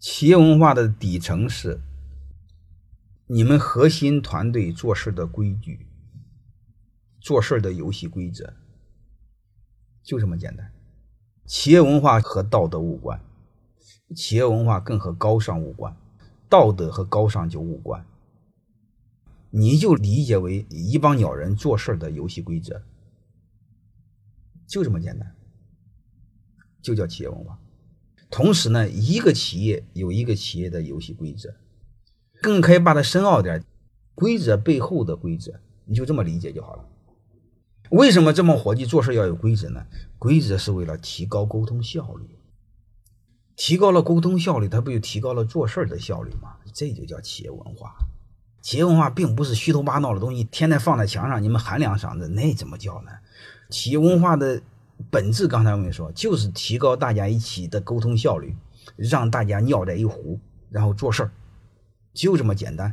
企业文化的底层是你们核心团队做事的规矩，做事的游戏规则，就这么简单。企业文化和道德无关，企业文化更和高尚无关，道德和高尚就无关。你就理解为一帮鸟人做事的游戏规则，就这么简单，就叫企业文化。同时呢，一个企业有一个企业的游戏规则，更可以把它深奥点，规则背后的规则，你就这么理解就好了。为什么这么伙计做事要有规则呢？规则是为了提高沟通效率，提高了沟通效率，它不就提高了做事的效率吗？这就叫企业文化。企业文化并不是虚头巴脑的东西，天天放在墙上，你们喊两嗓子，那怎么叫呢？企业文化的本质，刚才我跟你说，就是提高大家一起的沟通效率，让大家尿在一壶，然后做事儿，就这么简单。